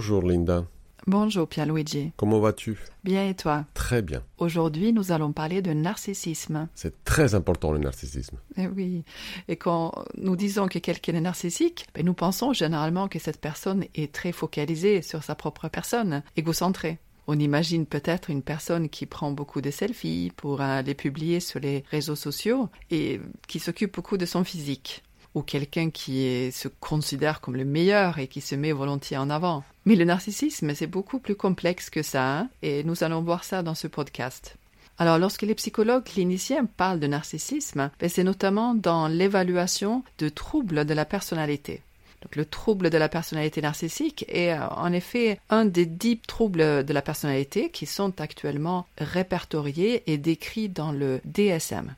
Bonjour Linda. Bonjour Pierluigi. Comment vas-tu? Bien et toi? Très bien. Aujourd'hui, nous allons parler de narcissisme. C'est très important le narcissisme. Eh oui. Et quand nous disons que quelqu'un est narcissique, ben, nous pensons généralement que cette personne est très focalisée sur sa propre personne, égocentrée. On imagine peut-être une personne qui prend beaucoup de selfies pour les publier sur les réseaux sociaux et qui s'occupe beaucoup de son physique ou quelqu'un qui se considère comme le meilleur et qui se met volontiers en avant. Mais le narcissisme, c'est beaucoup plus complexe que ça, hein, et nous allons voir ça dans ce podcast. Alors, lorsque les psychologues cliniciens parlent de narcissisme, ben, c'est notamment dans l'évaluation de troubles de la personnalité. Donc, le trouble de la personnalité narcissique est euh, en effet un des dix troubles de la personnalité qui sont actuellement répertoriés et décrits dans le DSM.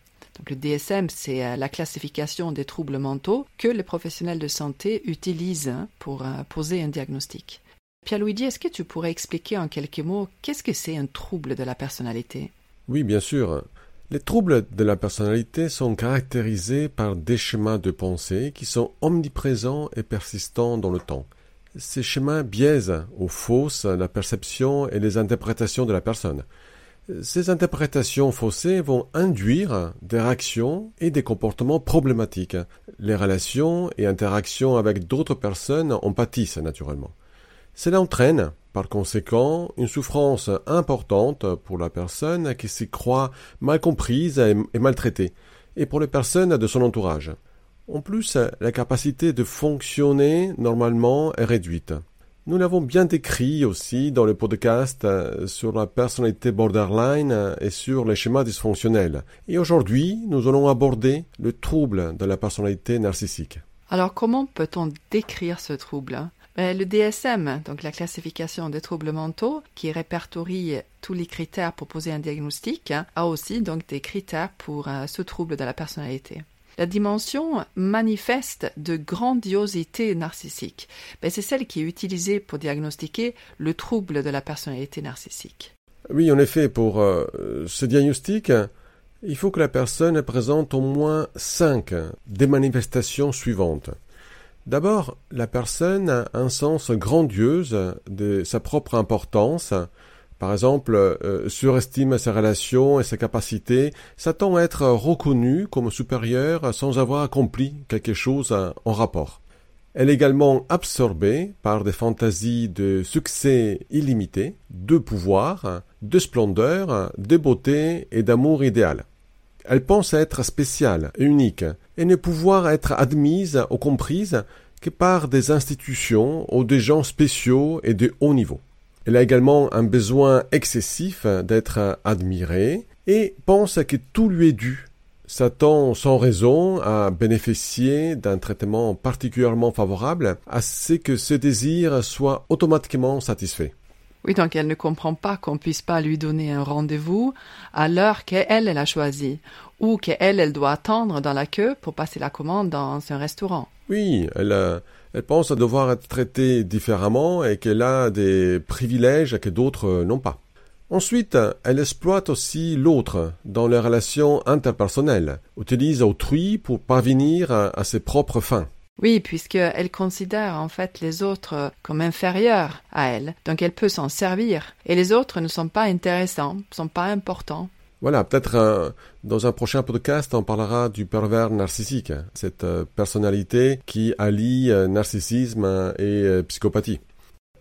Le DSM, c'est euh, la classification des troubles mentaux que les professionnels de santé utilisent hein, pour euh, poser un diagnostic. Pierre-Louis, est-ce que tu pourrais expliquer en quelques mots qu'est-ce que c'est un trouble de la personnalité? Oui, bien sûr. Les troubles de la personnalité sont caractérisés par des schémas de pensée qui sont omniprésents et persistants dans le temps. Ces schémas biaisent ou faussent la perception et les interprétations de la personne. Ces interprétations faussées vont induire des réactions et des comportements problématiques. Les relations et interactions avec d'autres personnes en pâtissent naturellement. Cela entraîne, par conséquent, une souffrance importante pour la personne qui s'y croit mal comprise et maltraitée, et pour les personnes de son entourage. En plus, la capacité de fonctionner normalement est réduite. Nous l'avons bien décrit aussi dans le podcast euh, sur la personnalité borderline euh, et sur les schémas dysfonctionnels. Et aujourd'hui, nous allons aborder le trouble de la personnalité narcissique. Alors comment peut-on décrire ce trouble ben, le DSM, donc la classification des troubles mentaux, qui répertorie tous les critères pour poser un diagnostic, hein, a aussi donc des critères pour euh, ce trouble de la personnalité. La dimension manifeste de grandiosité narcissique, ben, c'est celle qui est utilisée pour diagnostiquer le trouble de la personnalité narcissique. Oui, en effet, pour euh, ce diagnostic, il faut que la personne présente au moins cinq des manifestations suivantes. D'abord, la personne a un sens grandiose de sa propre importance, par exemple, euh, surestime ses relations et ses capacités, s'attend à être reconnu comme supérieur sans avoir accompli quelque chose en rapport? Elle est également absorbée par des fantaisies de succès illimité, de pouvoir, de splendeur, de beauté et d'amour idéal. Elle pense être spéciale et unique, et ne pouvoir être admise ou comprise que par des institutions ou des gens spéciaux et de haut niveau. Elle a également un besoin excessif d'être admirée et pense que tout lui est dû. S'attend sans raison à bénéficier d'un traitement particulièrement favorable à ce que ce désir soit automatiquement satisfait. Oui, donc elle ne comprend pas qu'on puisse pas lui donner un rendez-vous à l'heure qu'elle, elle a choisie, ou qu'elle, elle doit attendre dans la queue pour passer la commande dans un restaurant. Oui, elle, euh, elle pense devoir être traitée différemment et qu'elle a des privilèges que d'autres euh, n'ont pas. Ensuite, elle exploite aussi l'autre dans les relations interpersonnelles, utilise autrui pour parvenir à ses propres fins. Oui, puisqu'elle considère en fait les autres comme inférieurs à elle, donc elle peut s'en servir. Et les autres ne sont pas intéressants, ne sont pas importants. Voilà, peut-être euh, dans un prochain podcast, on parlera du pervers narcissique, cette euh, personnalité qui allie euh, narcissisme et psychopathie.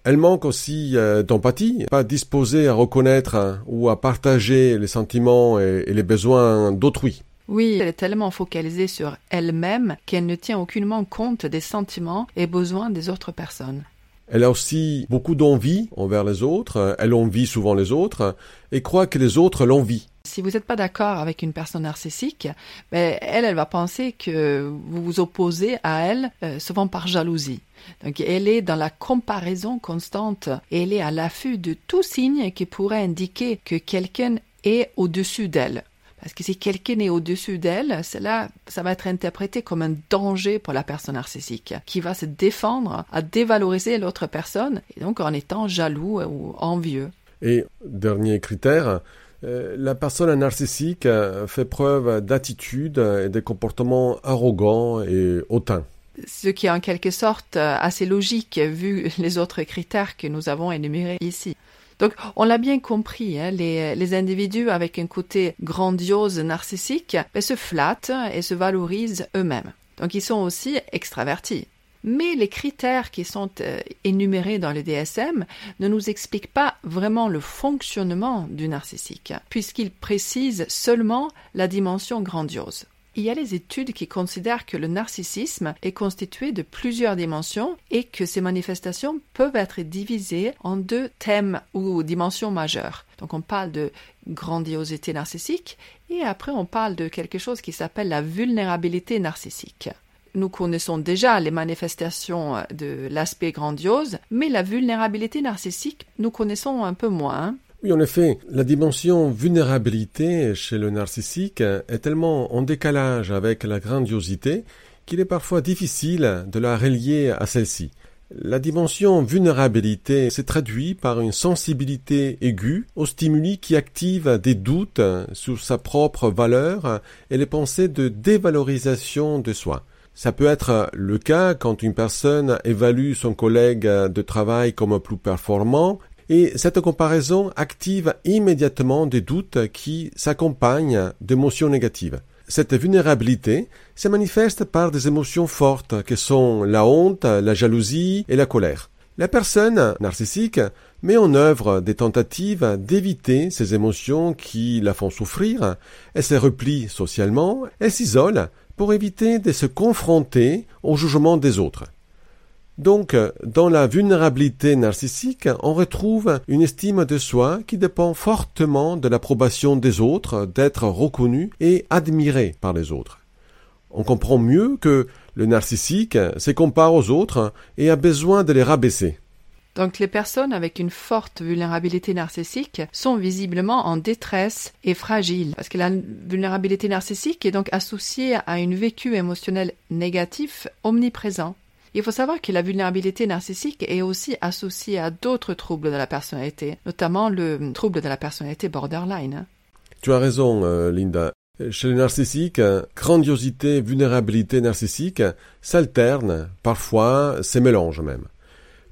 Elle manque aussi d'empathie, pas disposée à reconnaître ou à partager les sentiments et les besoins d'autrui. Oui, elle est tellement focalisée sur elle-même qu'elle ne tient aucunement compte des sentiments et besoins des autres personnes. Elle a aussi beaucoup d'envie envers les autres, elle envie souvent les autres et croit que les autres l'envient. Si vous n'êtes pas d'accord avec une personne narcissique, ben, elle, elle va penser que vous vous opposez à elle, euh, souvent par jalousie. Donc, elle est dans la comparaison constante et elle est à l'affût de tout signe qui pourrait indiquer que quelqu'un est au-dessus d'elle. Parce que si quelqu'un est au-dessus d'elle, cela, ça va être interprété comme un danger pour la personne narcissique, qui va se défendre à dévaloriser l'autre personne, et donc en étant jaloux ou envieux. Et dernier critère, la personne narcissique fait preuve d'attitude et de comportements arrogants et hautains. Ce qui est en quelque sorte euh, assez logique vu les autres critères que nous avons énumérés ici. Donc, on l'a bien compris, hein, les, les, individus avec un côté grandiose narcissique ben, se flattent et se valorisent eux-mêmes. Donc, ils sont aussi extravertis. Mais les critères qui sont euh, énumérés dans le DSM ne nous expliquent pas vraiment le fonctionnement du narcissique, puisqu'ils précisent seulement la dimension grandiose. Il y a les études qui considèrent que le narcissisme est constitué de plusieurs dimensions et que ces manifestations peuvent être divisées en deux thèmes ou dimensions majeures. Donc on parle de grandiosité narcissique et après on parle de quelque chose qui s'appelle la vulnérabilité narcissique nous connaissons déjà les manifestations de l'aspect grandiose, mais la vulnérabilité narcissique, nous connaissons un peu moins. Oui, en effet, la dimension vulnérabilité chez le narcissique est tellement en décalage avec la grandiosité qu'il est parfois difficile de la relier à celle-ci. La dimension vulnérabilité se traduit par une sensibilité aiguë aux stimuli qui activent des doutes sur sa propre valeur et les pensées de dévalorisation de soi. Ça peut être le cas quand une personne évalue son collègue de travail comme plus performant et cette comparaison active immédiatement des doutes qui s'accompagnent d'émotions négatives. Cette vulnérabilité se manifeste par des émotions fortes que sont la honte, la jalousie et la colère. La personne narcissique met en œuvre des tentatives d'éviter ces émotions qui la font souffrir, elle se replie socialement, elle s'isole pour éviter de se confronter au jugement des autres. Donc, dans la vulnérabilité narcissique, on retrouve une estime de soi qui dépend fortement de l'approbation des autres, d'être reconnu et admiré par les autres. On comprend mieux que le narcissique se compare aux autres et a besoin de les rabaisser. Donc les personnes avec une forte vulnérabilité narcissique sont visiblement en détresse et fragiles parce que la vulnérabilité narcissique est donc associée à une vécu émotionnel négatif omniprésent. Il faut savoir que la vulnérabilité narcissique est aussi associée à d'autres troubles de la personnalité, notamment le trouble de la personnalité borderline. Tu as raison, euh, Linda. Chez le narcissique, grandiosité, vulnérabilité narcissique s'alternent, parfois se mélangent même.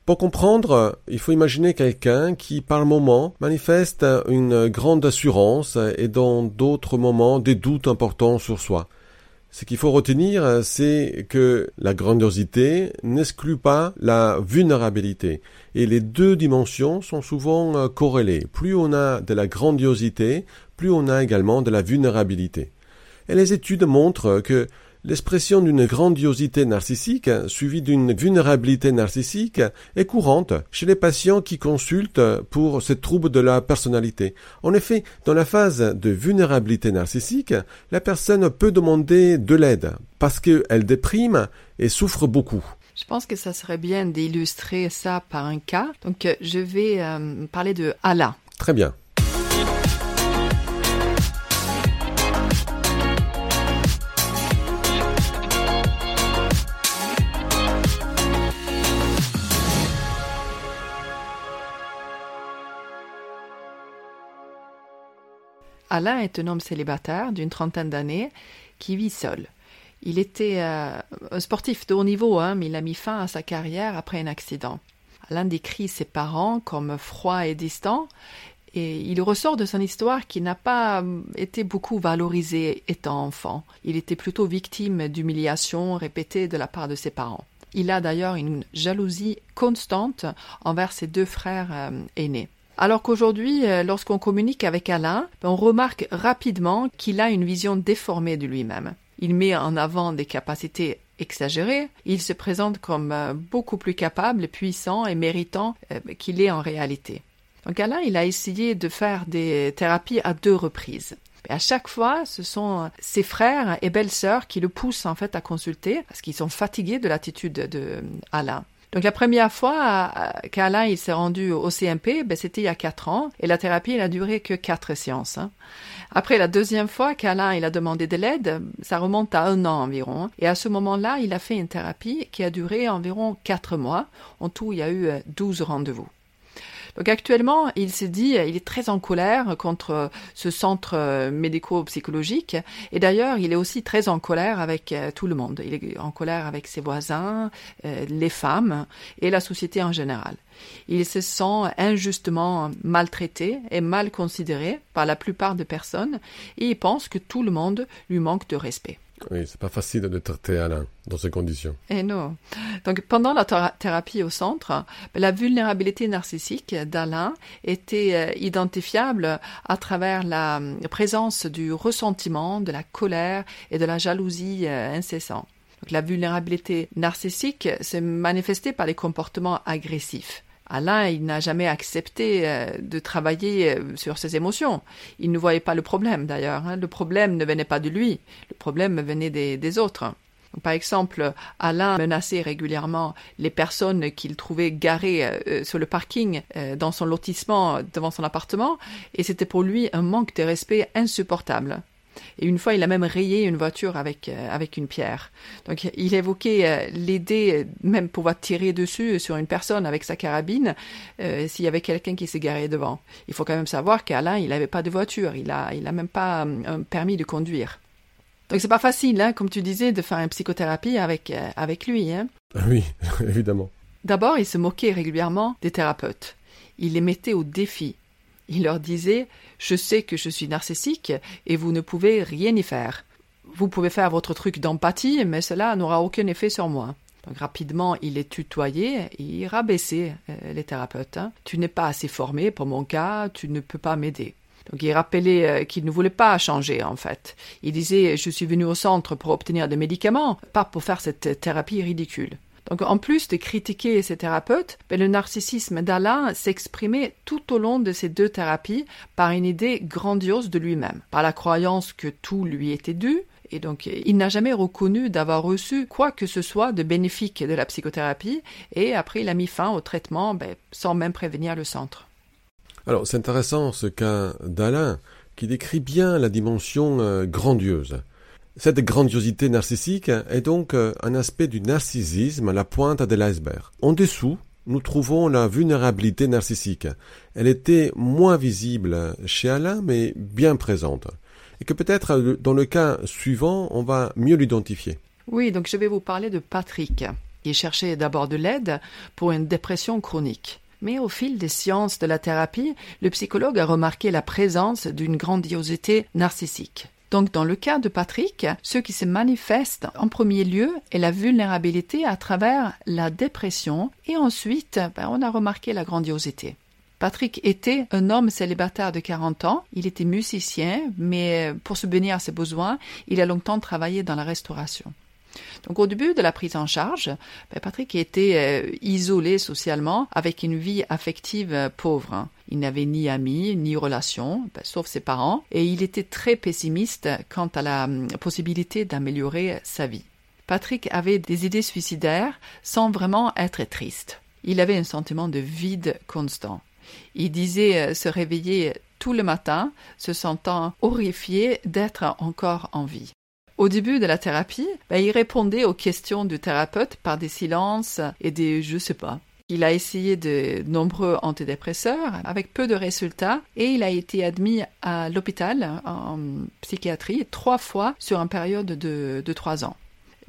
Pour comprendre, il faut imaginer quelqu'un qui, par moment, manifeste une grande assurance et dans d'autres moments des doutes importants sur soi. Ce qu'il faut retenir, c'est que la grandiosité n'exclut pas la vulnérabilité. Et les deux dimensions sont souvent corrélées. Plus on a de la grandiosité, plus on a également de la vulnérabilité. Et les études montrent que L'expression d'une grandiosité narcissique suivie d'une vulnérabilité narcissique est courante chez les patients qui consultent pour ces troubles de la personnalité. En effet, dans la phase de vulnérabilité narcissique, la personne peut demander de l'aide parce qu'elle déprime et souffre beaucoup. Je pense que ça serait bien d'illustrer ça par un cas. Donc, je vais euh, parler de Alain. Très bien. Alain est un homme célibataire d'une trentaine d'années qui vit seul. Il était euh, un sportif de haut niveau, hein, mais il a mis fin à sa carrière après un accident. Alain décrit ses parents comme froids et distants, et il ressort de son histoire qu'il n'a pas euh, été beaucoup valorisé étant enfant. Il était plutôt victime d'humiliations répétées de la part de ses parents. Il a d'ailleurs une jalousie constante envers ses deux frères euh, aînés. Alors qu'aujourd'hui, euh, lorsqu'on communique avec Alain, on remarque rapidement qu'il a une vision déformée de lui-même. Il met en avant des capacités exagérées, il se présente comme euh, beaucoup plus capable, puissant et méritant euh, qu'il est en réalité. Donc Alain, il a essayé de faire des thérapies à deux reprises. Et à chaque fois, ce sont ses frères et belles-sœurs qui le poussent en fait à consulter parce qu'ils sont fatigués de l'attitude de. Donc la première fois qu'Alain il s'est rendu au CMP, ben, c'était il y a quatre ans et la thérapie elle a duré que quatre séances. Hein. Après la deuxième fois qu'Alain il a demandé de l'aide, ça remonte à un an environ. Hein. Et à ce moment-là, il a fait une thérapie qui a duré environ quatre mois. En tout, il y a eu 12 euh, rendez-vous. Donc actuellement, il se dit, il est très en colère contre ce centre médico-psychologique. Et d'ailleurs, il est aussi très en colère avec tout le monde. Il est en colère avec ses voisins, les femmes et la société en général. Il se sent injustement maltraité et mal considéré par la plupart des personnes et il pense que tout le monde lui manque de respect. Oui, c'est pas facile de traiter Alain dans ces conditions. Et non. Donc, pendant la thérapie au centre, la vulnérabilité narcissique d'Alain était euh, identifiable à travers la présence du ressentiment, de la colère et de la jalousie euh, incessante. la vulnérabilité narcissique s'est manifestée par les comportements agressifs. Alain, il n'a jamais accepté euh, de travailler euh, sur ses émotions. Il ne voyait pas le problème d'ailleurs. Hein. Le problème ne venait pas de lui. Le problème venait des, autres. Par exemple, Alain menaçait régulièrement les personnes qu'il trouvait garées euh, sur le parking dans son lotissement devant son appartement, et c'était pour lui un manque de respect insupportable. Et une fois, il a même rayé une voiture avec, euh, avec une pierre. Donc, il évoquait euh, l'aider, euh, même pouvoir tirer dessus sur une personne avec sa carabine, s'il y avait quelqu'un qui garé devant. Il faut quand même savoir qu'Alain, il n'avait pas de voiture. Il a, il a même pas un permis de conduire. Donc, c'est pas facile, hein, comme tu disais, de faire une psychothérapie avec, avec lui. Hein. Oui, évidemment. D'abord, il se moquait régulièrement des thérapeutes. Il les mettait au défi. Il leur disait Je sais que je suis narcissique et vous ne pouvez rien y faire. Vous pouvez faire votre truc d'empathie, mais cela n'aura aucun effet sur moi. Donc rapidement, il les tutoyait et il rabaissait euh, les thérapeutes. Hein. Tu n'es pas assez formé pour mon cas, tu ne peux pas m'aider. Donc il rappelait euh, qu'il ne voulait pas changer en fait. Il disait je suis venu au centre pour obtenir des médicaments, pas pour faire cette thérapie ridicule. Donc, en plus de critiquer ces thérapeutes, ben, le narcissisme d'Alain s'exprimait tout au long de ces deux thérapies par une idée grandiose de lui-même, par la croyance que tout lui était dû, et donc, il n'a jamais reconnu d'avoir reçu quoi que ce soit de bénéfique de la psychothérapie, et après, il a mis fin au traitement ben, sans même prévenir le centre. Alors, c'est intéressant ce cas d'Alain, qui décrit bien la dimension euh, grandiose cette grandiosité narcissique est donc euh, un aspect du narcissisme à la pointe de l'iceberg. En dessous, nous trouvons la vulnérabilité narcissique. Elle était moins visible chez Alain, mais bien présente. Et que peut-être euh, dans le cas suivant, on va mieux l'identifier. Oui, donc je vais vous parler de Patrick. Il cherchait d'abord de l'aide pour une dépression chronique. Mais au fil des sciences de la thérapie, le psychologue a remarqué la présence d'une grandiosité narcissique. Donc, dans le cas de Patrick, ce qui se manifeste en premier lieu est la vulnérabilité à travers la dépression et ensuite, ben, on a remarqué la grandiosité. Patrick était un homme célibataire de 40 ans. Il était musicien, mais pour subvenir à ses besoins, il a longtemps travaillé dans la restauration. Donc au début de la prise en charge, ben, Patrick était euh, isolé socialement avec une vie affective euh, pauvre. Il n'avait ni amis, ni relations, ben, sauf ses parents, et il était très pessimiste quant à la hum, possibilité d'améliorer sa vie. Patrick avait des idées suicidaires sans vraiment être triste. Il avait un sentiment de vide constant. Il disait euh, se réveiller tout le matin, se sentant horrifié d'être encore en vie. Au début de la thérapie, ben, il répondait aux questions du thérapeute par des silences et des je sais pas. Il a essayé de nombreux antidépresseurs avec peu de résultats et il a été admis à l'hôpital en psychiatrie trois fois sur une période de, de trois ans.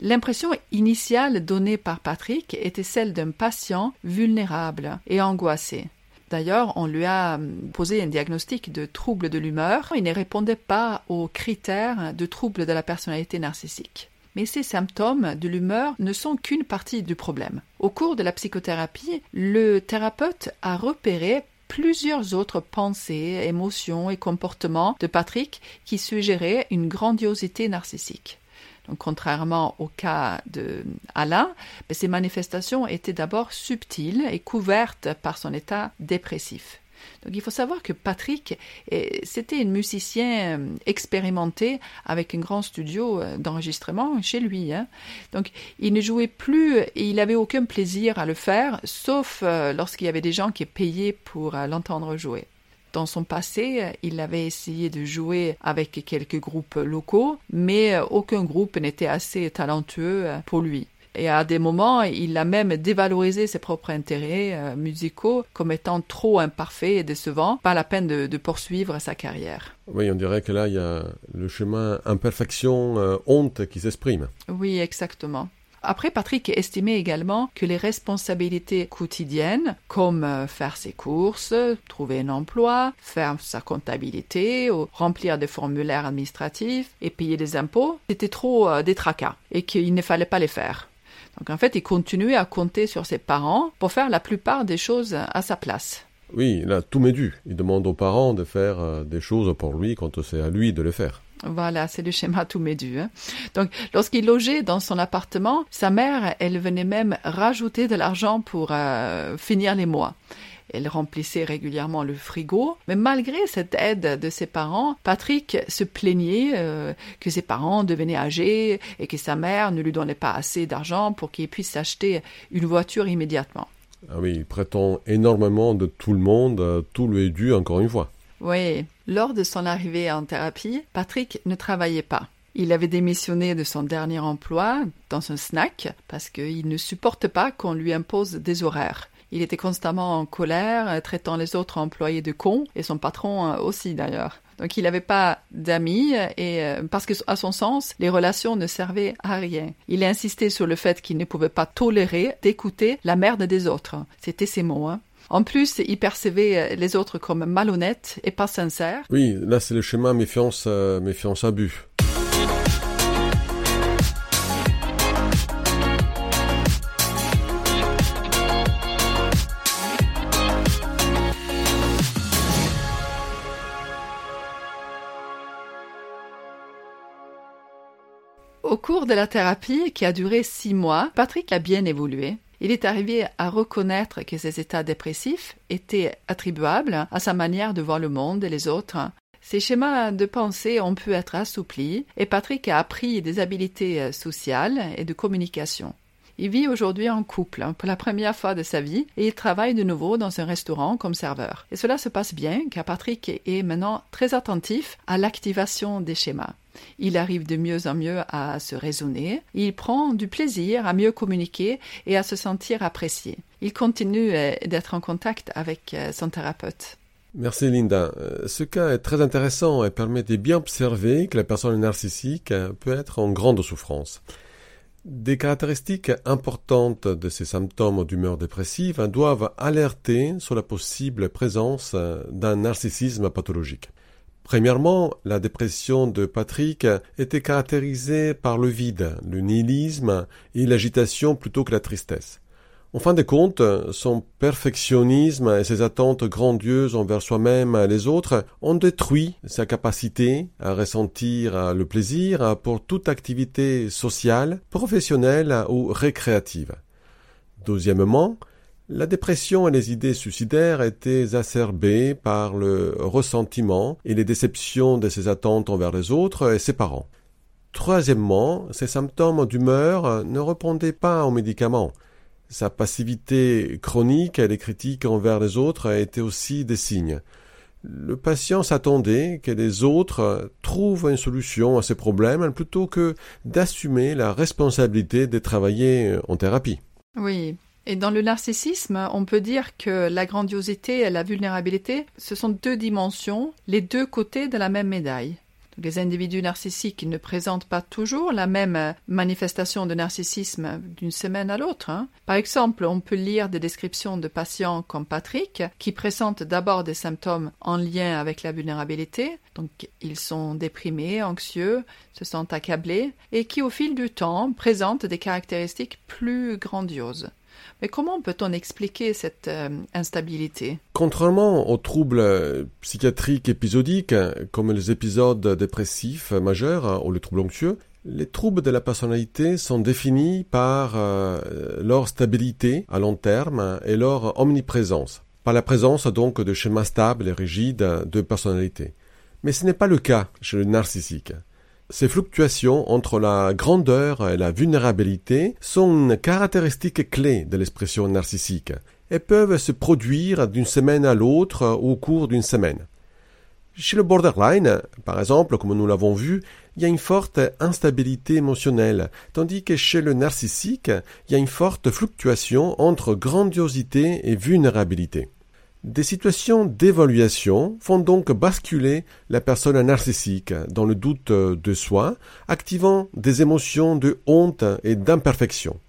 L'impression initiale donnée par Patrick était celle d'un patient vulnérable et angoissé. D'ailleurs, on lui a hum, posé un diagnostic de trouble de l'humeur. Il ne répondait pas aux critères de trouble de la personnalité narcissique. Mais ces symptômes de l'humeur ne sont qu'une partie du problème. Au cours de la psychothérapie, le thérapeute a repéré plusieurs autres pensées, émotions et comportements de Patrick qui suggéraient une grandiosité narcissique contrairement au cas de Alain, ben, ces manifestations étaient d'abord subtiles et couvertes par son état dépressif. Donc il faut savoir que Patrick, c'était un musicien euh, expérimenté avec un grand studio euh, d'enregistrement chez lui. Hein. Donc il ne jouait plus et il n'avait aucun plaisir à le faire, sauf euh, lorsqu'il y avait des gens qui payaient pour l'entendre jouer. Dans son passé, il avait essayé de jouer avec quelques groupes locaux, mais aucun groupe n'était assez talentueux pour lui. Et à des moments, il a même dévalorisé ses propres intérêts euh, musicaux comme étant trop imparfaits et décevants, pas la peine de, poursuivre sa carrière. Oui, on dirait que là, il y a le chemin imperfection, euh, honte qui s'exprime. Oui, exactement. Après, Patrick estimait également que les responsabilités quotidiennes, comme euh, faire ses courses, trouver un emploi, faire sa comptabilité, ou remplir des formulaires administratifs et payer des impôts, c'était trop euh, des tracas et qu'il ne fallait pas les faire. Donc en fait, il continuait à compter sur ses parents pour faire la plupart des choses à sa place. Oui, là, tout m'est dû. Il demande aux parents de faire euh, des choses pour lui quand c'est à lui de le faire. Voilà, c'est le schéma tout médu. Hein. Donc, lorsqu'il logeait dans son appartement, sa mère, elle venait même rajouter de l'argent pour euh, finir les mois. Elle remplissait régulièrement le frigo, mais malgré cette aide de ses parents, Patrick se plaignait euh, que ses parents devenaient âgés et que sa mère ne lui donnait pas assez d'argent pour qu'il puisse s'acheter une voiture immédiatement. Ah oui, il prétend énormément de tout le monde, euh, tout lui est dû encore une fois. Oui, lors de son arrivée en thérapie, Patrick ne travaillait pas. Il avait démissionné de son dernier emploi dans un snack parce qu'il ne supporte pas qu'on lui impose des horaires. Il était constamment en colère, traitant les autres employés de cons, et son patron euh, aussi d'ailleurs. Donc il n'avait pas d'amis et euh, parce que à son sens, les relations ne servaient à rien. Il insistait sur le fait qu'il ne pouvait pas tolérer d'écouter la merde des autres. C'était ses mots. Hein. En plus, il percevait euh, les autres comme malhonnêtes et pas sincères. Oui, là c'est le schéma méfiance, euh, méfiance abus. Au cours de la thérapie, qui a duré six mois, Patrick a bien évolué. Il est arrivé à reconnaître que ses états dépressifs étaient attribuables à sa manière de voir le monde et les autres. Ses schémas de pensée ont pu être assouplis et Patrick a appris des habiletés sociales et de communication. Il vit aujourd'hui en couple pour la première fois de sa vie et il travaille de nouveau dans un restaurant comme serveur. Et cela se passe bien car Patrick est maintenant très attentif à l'activation des schémas. Il arrive de mieux en mieux à se raisonner, il prend du plaisir à mieux communiquer et à se sentir apprécié. Il continue euh, d'être en contact avec euh, son thérapeute. Merci Linda. Euh, ce cas est très intéressant et permet de bien observer que la personne narcissique peut être en grande souffrance. Des caractéristiques importantes de ces symptômes d'humeur dépressive doivent alerter sur la possible présence d'un narcissisme pathologique. Premièrement, la dépression de Patrick était caractérisée par le vide, le nihilisme et l'agitation plutôt que la tristesse. En fin de compte, son perfectionnisme et ses attentes grandioses envers soi-même et les autres ont détruit sa capacité à ressentir le plaisir pour toute activité sociale, professionnelle ou récréative. Deuxièmement, la dépression et les idées suicidaires étaient exacerbées par le ressentiment et les déceptions de ses attentes envers les autres et ses parents. Troisièmement, ces symptômes d'humeur ne répondaient pas aux médicaments. Sa passivité chronique et les critiques envers les autres étaient aussi des signes. Le patient s'attendait que les autres trouvent une solution à ses problèmes plutôt que d'assumer la responsabilité de travailler en thérapie. Oui, et dans le narcissisme, on peut dire que la grandiosité et la vulnérabilité, ce sont deux dimensions, les deux côtés de la même médaille. Les individus narcissiques ne présentent pas toujours la même manifestation de narcissisme d'une semaine à l'autre. Hein. Par exemple, on peut lire des descriptions de patients comme Patrick qui présentent d'abord des symptômes en lien avec la vulnérabilité, donc ils sont déprimés, anxieux, se sentent accablés, et qui au fil du temps présentent des caractéristiques plus grandioses. Mais comment peut-on expliquer cette euh, instabilité? Contrairement aux troubles psychiatriques épisodiques, comme les épisodes dépressifs majeurs ou les troubles anxieux, les troubles de la personnalité sont définis par euh, leur stabilité à long terme et leur omniprésence, par la présence donc de schémas stables et rigides de personnalité. Mais ce n'est pas le cas chez le narcissique. Ces fluctuations entre la grandeur et la vulnérabilité sont une caractéristique clé de l'expression narcissique et peuvent se produire d'une semaine à l'autre au cours d'une semaine. Chez le borderline, par exemple, comme nous l'avons vu, il y a une forte instabilité émotionnelle, tandis que chez le narcissique, il y a une forte fluctuation entre grandiosité et vulnérabilité. Des situations d'évaluation font donc basculer la personne narcissique dans le doute de soi, activant des émotions de honte et d'imperfection.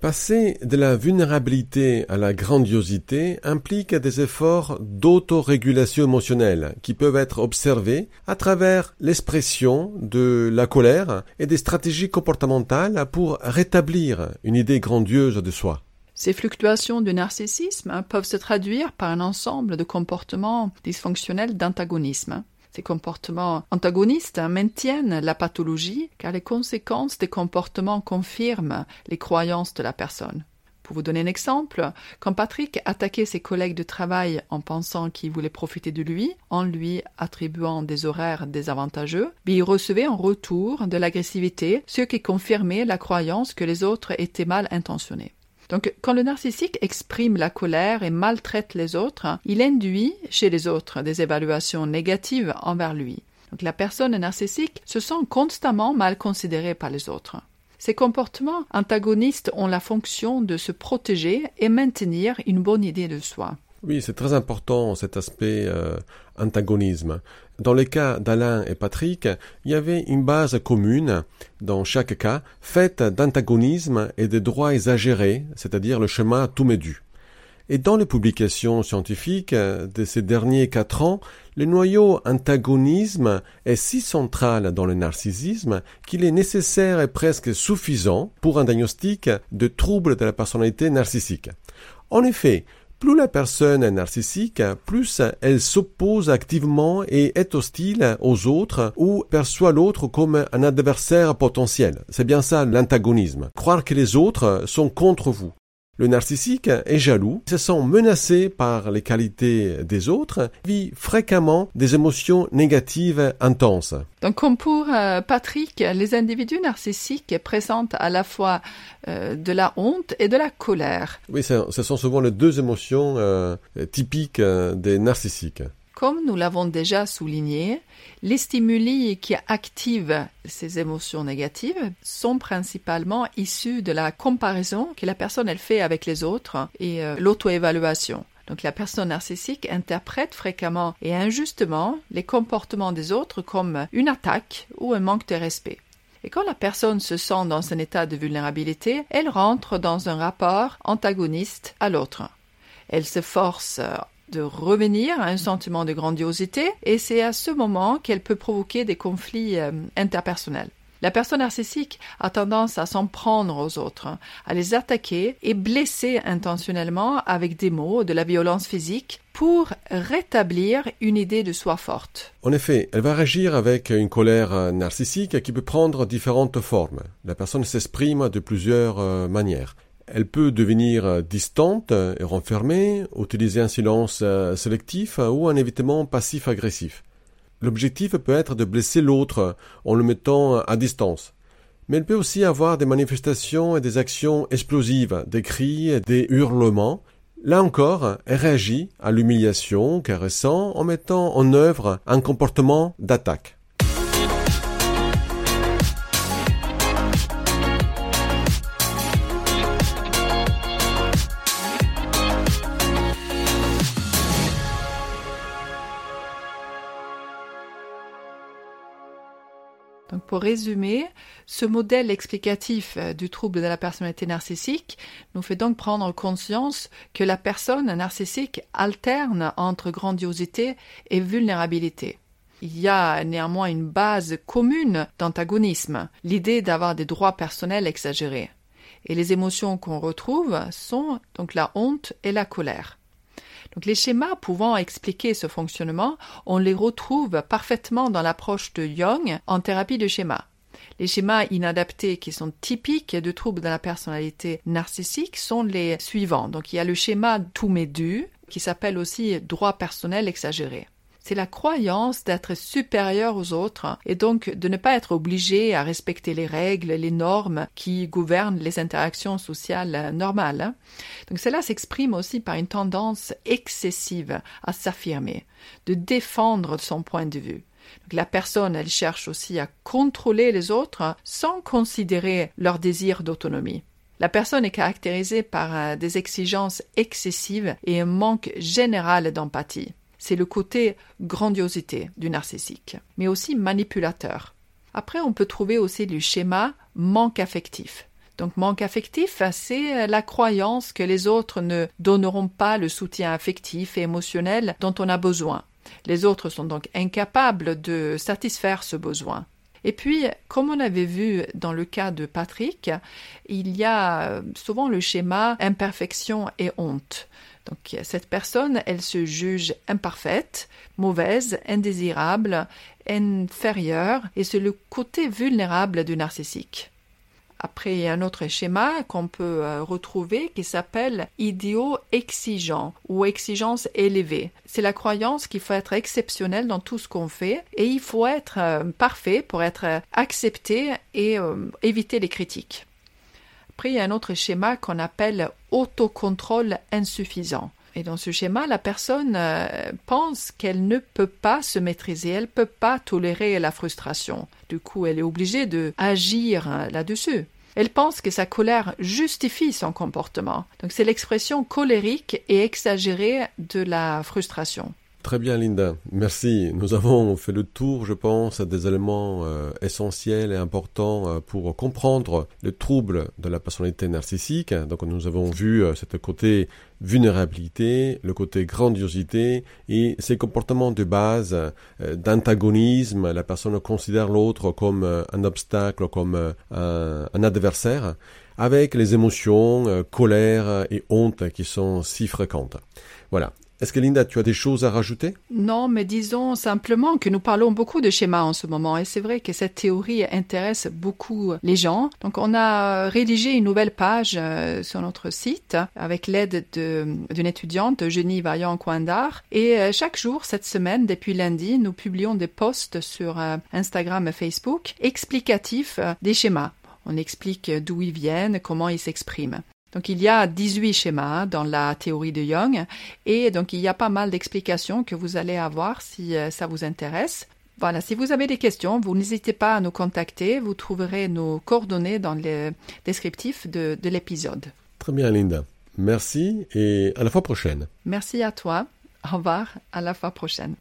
Passer de la vulnérabilité à la grandiosité implique des efforts d'autorégulation émotionnelle qui peuvent être observés à travers l'expression de la colère et des stratégies comportementales pour rétablir une idée grandiose de soi. Ces fluctuations du narcissisme peuvent se traduire par un ensemble de comportements dysfonctionnels d'antagonisme. Ces comportements antagonistes maintiennent la pathologie car les conséquences des comportements confirment les croyances de la personne. Pour vous donner un exemple, quand Patrick attaquait ses collègues de travail en pensant qu'ils voulaient profiter de lui, en lui attribuant des horaires désavantageux, il recevait en retour de l'agressivité, ce qui confirmait la croyance que les autres étaient mal intentionnés. Donc, quand le narcissique exprime la colère et maltraite les autres, il induit chez les autres des évaluations négatives envers lui. Donc, la personne narcissique se sent constamment mal considérée par les autres. Ces comportements antagonistes ont la fonction de se protéger et maintenir une bonne idée de soi. Oui, c'est très important cet aspect euh, antagonisme. Dans les cas d'Alain et Patrick, il y avait une base commune dans chaque cas, faite d'antagonisme et de droits exagérés, c'est-à-dire le schéma tout médu. Et dans les publications scientifiques de ces derniers quatre ans, le noyau antagonisme est si central dans le narcissisme qu'il est nécessaire et presque suffisant pour un diagnostic de trouble de la personnalité narcissique. En effet, plus la personne est narcissique, plus elle s'oppose activement et est hostile aux autres ou perçoit l'autre comme un adversaire potentiel. C'est bien ça l'antagonisme. Croire que les autres sont contre vous. Le narcissique est jaloux, se sent menacé par les qualités des autres, vit fréquemment des émotions négatives intenses. Donc comme pour euh, Patrick, les individus narcissiques présentent à la fois euh, de la honte et de la colère. Oui, ce sont souvent les deux émotions euh, typiques des narcissiques. Comme nous l'avons déjà souligné, les stimuli qui activent ces émotions négatives sont principalement issus de la comparaison que la personne elle fait avec les autres et euh, l'auto-évaluation. Donc la personne narcissique interprète fréquemment et injustement les comportements des autres comme une attaque ou un manque de respect. Et quand la personne se sent dans un état de vulnérabilité, elle rentre dans un rapport antagoniste à l'autre. Elle se force de revenir à un sentiment de grandiosité et c'est à ce moment qu'elle peut provoquer des conflits euh, interpersonnels. La personne narcissique a tendance à s'en prendre aux autres, à les attaquer et blesser intentionnellement avec des mots, de la violence physique, pour rétablir une idée de soi forte. En effet, elle va réagir avec une colère euh, narcissique qui peut prendre différentes formes. La personne s'exprime de plusieurs euh, manières. Elle peut devenir euh, distante et renfermée, utiliser un silence euh, sélectif euh, ou un évitement passif-agressif. L'objectif peut être de blesser l'autre en le mettant à distance. Mais elle peut aussi avoir des manifestations et des actions explosives, des cris, des hurlements. Là encore, elle réagit à l'humiliation, caressant, en mettant en œuvre un comportement d'attaque. Pour résumer, ce modèle explicatif euh, du trouble de la personnalité narcissique nous fait donc prendre conscience que la personne narcissique alterne entre grandiosité et vulnérabilité. Il y a néanmoins une base commune d'antagonisme, l'idée d'avoir des droits personnels exagérés. Et les émotions qu'on retrouve sont donc la honte et la colère. Les schémas pouvant expliquer ce fonctionnement, on les retrouve parfaitement dans l'approche de Young en thérapie de schéma. Les schémas inadaptés qui sont typiques de troubles de la personnalité narcissique sont les suivants. Donc il y a le schéma tout médu qui s'appelle aussi droit personnel exagéré. C'est la croyance d'être supérieur aux autres et donc de ne pas être obligé à respecter les règles, les normes qui gouvernent les interactions sociales normales. Donc cela s'exprime aussi par une tendance excessive à s'affirmer, de défendre son point de vue. la personne, elle cherche aussi à contrôler les autres sans considérer leur désir d'autonomie. La personne est caractérisée par euh, des exigences excessives et un manque général d'empathie c'est le côté grandiosité du narcissique, mais aussi manipulateur. Après, on peut trouver aussi le schéma manque affectif. Donc manque affectif, c'est la croyance que les autres ne donneront pas le soutien affectif et émotionnel dont on a besoin. Les autres sont donc incapables de satisfaire ce besoin. Et puis, comme on avait vu dans le cas de Patrick, il y a souvent le schéma imperfection et honte. Donc cette personne, elle se juge imparfaite, mauvaise, indésirable, inférieure, et c'est le côté vulnérable du narcissique. Après, il y a un autre schéma qu'on peut euh, retrouver qui s'appelle idéaux exigeant ou exigence élevée. C'est la croyance qu'il faut être exceptionnel dans tout ce qu'on fait et il faut être euh, parfait pour être euh, accepté et éviter les critiques. Un autre schéma qu'on appelle autocontrôle insuffisant. Et dans ce schéma, la personne euh, pense qu'elle ne peut pas se maîtriser, elle ne peut pas tolérer la frustration. Du coup, elle est obligée de agir euh, là-dessus. Elle pense que sa colère justifie son comportement. Donc c'est l'expression colérique et exagérée de la frustration. Très bien, Linda. Merci. Nous avons fait le tour, je pense, des éléments euh, essentiels et importants euh, pour comprendre le trouble de la personnalité narcissique. Donc, nous avons vu euh, ce côté vulnérabilité, le côté grandiosité et ces comportements de base d'antagonisme. La personne considère l'autre comme un obstacle, comme un adversaire avec les émotions, colère et honte qui sont si fréquentes. Voilà. Est-ce que Linda, tu as des choses à rajouter? Non, mais disons simplement que nous parlons beaucoup de schémas en ce moment et c'est vrai que cette théorie intéresse beaucoup les gens. Donc on a rédigé une nouvelle page euh, sur notre site avec l'aide d'une étudiante, Eugénie Vaillant d'art. et euh, chaque jour cette semaine, depuis lundi, nous publions des posts sur euh, Instagram et Facebook explicatifs des schémas. On explique d'où ils viennent, comment ils s'expriment. Donc il y a 18 schémas dans la théorie de Young et donc il y a pas mal d'explications que vous allez avoir si euh, ça vous intéresse. Voilà, si vous avez des questions, vous n'hésitez pas à nous contacter. Vous trouverez nos coordonnées dans le descriptif de, de l'épisode. Très bien, Linda. Merci et à la fois prochaine. Merci à toi. Au revoir. À la fois prochaine.